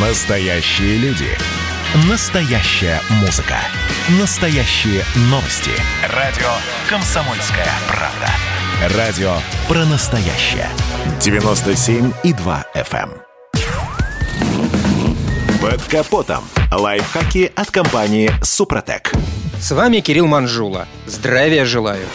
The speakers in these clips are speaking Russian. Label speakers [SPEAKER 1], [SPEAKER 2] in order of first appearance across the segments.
[SPEAKER 1] Настоящие люди. Настоящая музыка. Настоящие новости. Радио «Комсомольская правда». Радио про настоящее. 97,2 FM. эм. Под капотом. Лайфхаки от компании «Супротек».
[SPEAKER 2] С вами Кирилл Манжула. Здравия желаю.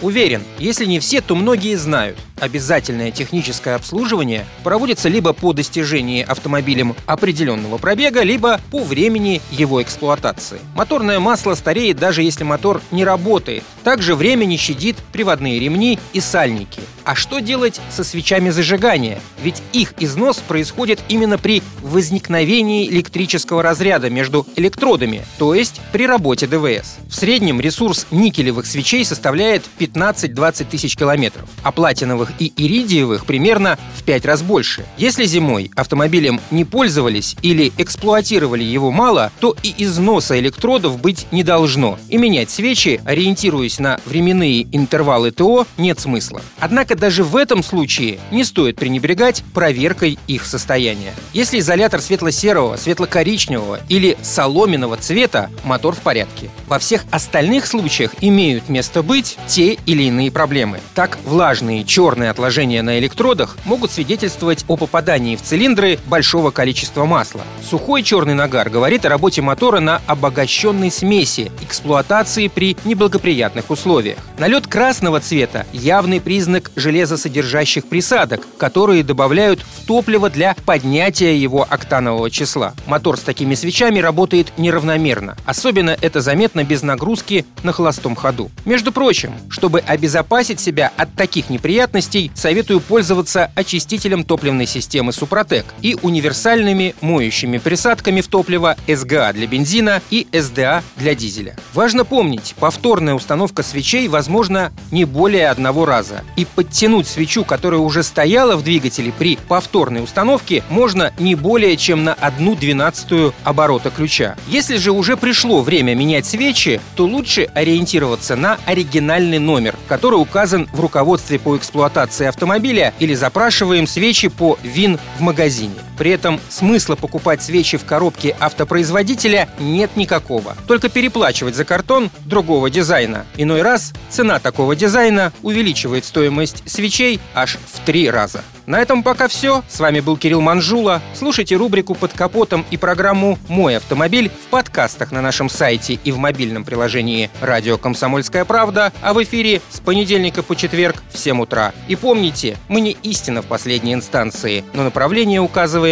[SPEAKER 2] Уверен, если не все, то многие знают. Обязательное техническое обслуживание проводится либо по достижении автомобилем определенного пробега, либо по времени его эксплуатации. Моторное масло стареет даже если мотор не работает. Также время не щадит приводные ремни и сальники. А что делать со свечами зажигания? Ведь их износ происходит именно при возникновении электрического разряда между электродами, то есть при работе ДВС. В среднем ресурс никелевых свечей составляет 15-20 тысяч километров, а платиновых и иридиевых примерно в 5 раз больше. Если зимой автомобилем не пользовались или эксплуатировали его мало, то и износа электродов быть не должно. И менять свечи, ориентируясь на временные интервалы ТО, нет смысла. Однако даже в этом случае не стоит пренебрегать проверкой их состояния. Если изолятор светло-серого, светло-коричневого или соломенного цвета, мотор в порядке. Во всех остальных случаях имеют место быть те или иные проблемы. Так, влажные черные отложения на электродах могут свидетельствовать о попадании в цилиндры большого количества масла. Сухой черный нагар говорит о работе мотора на обогащенной смеси, эксплуатации при неблагоприятных условиях. Налет красного цвета – явный признак железосодержащих присадок, которые добавляют в топливо для поднятия его октанового числа. Мотор с такими свечами работает неравномерно. Особенно это заметно без нагрузки на холостом ходу. Между прочим, чтобы обезопасить себя от таких неприятностей, советую пользоваться очистителем топливной системы Супротек и универсальными моющими присадками в топливо СГА для бензина и СДА для дизеля. Важно помнить, повторная установка свечей возможна не более одного раза. И подтянуть свечу, которая уже стояла в двигателе при повторной установке, можно не более чем на одну двенадцатую оборота ключа. Если же уже пришло время менять свечи, то лучше ориентироваться на оригинальный номер, который указан в руководстве по эксплуатации автомобиля или запрашиваем свечи по ВИН в магазине. При этом смысла покупать свечи в коробке автопроизводителя нет никакого. Только переплачивать за картон другого дизайна. Иной раз цена такого дизайна увеличивает стоимость свечей аж в три раза. На этом пока все. С вами был Кирилл Манжула. Слушайте рубрику «Под капотом» и программу «Мой автомобиль» в подкастах на нашем сайте и в мобильном приложении «Радио Комсомольская правда», а в эфире с понедельника по четверг в 7 утра. И помните, мы не истина в последней инстанции, но направление указываем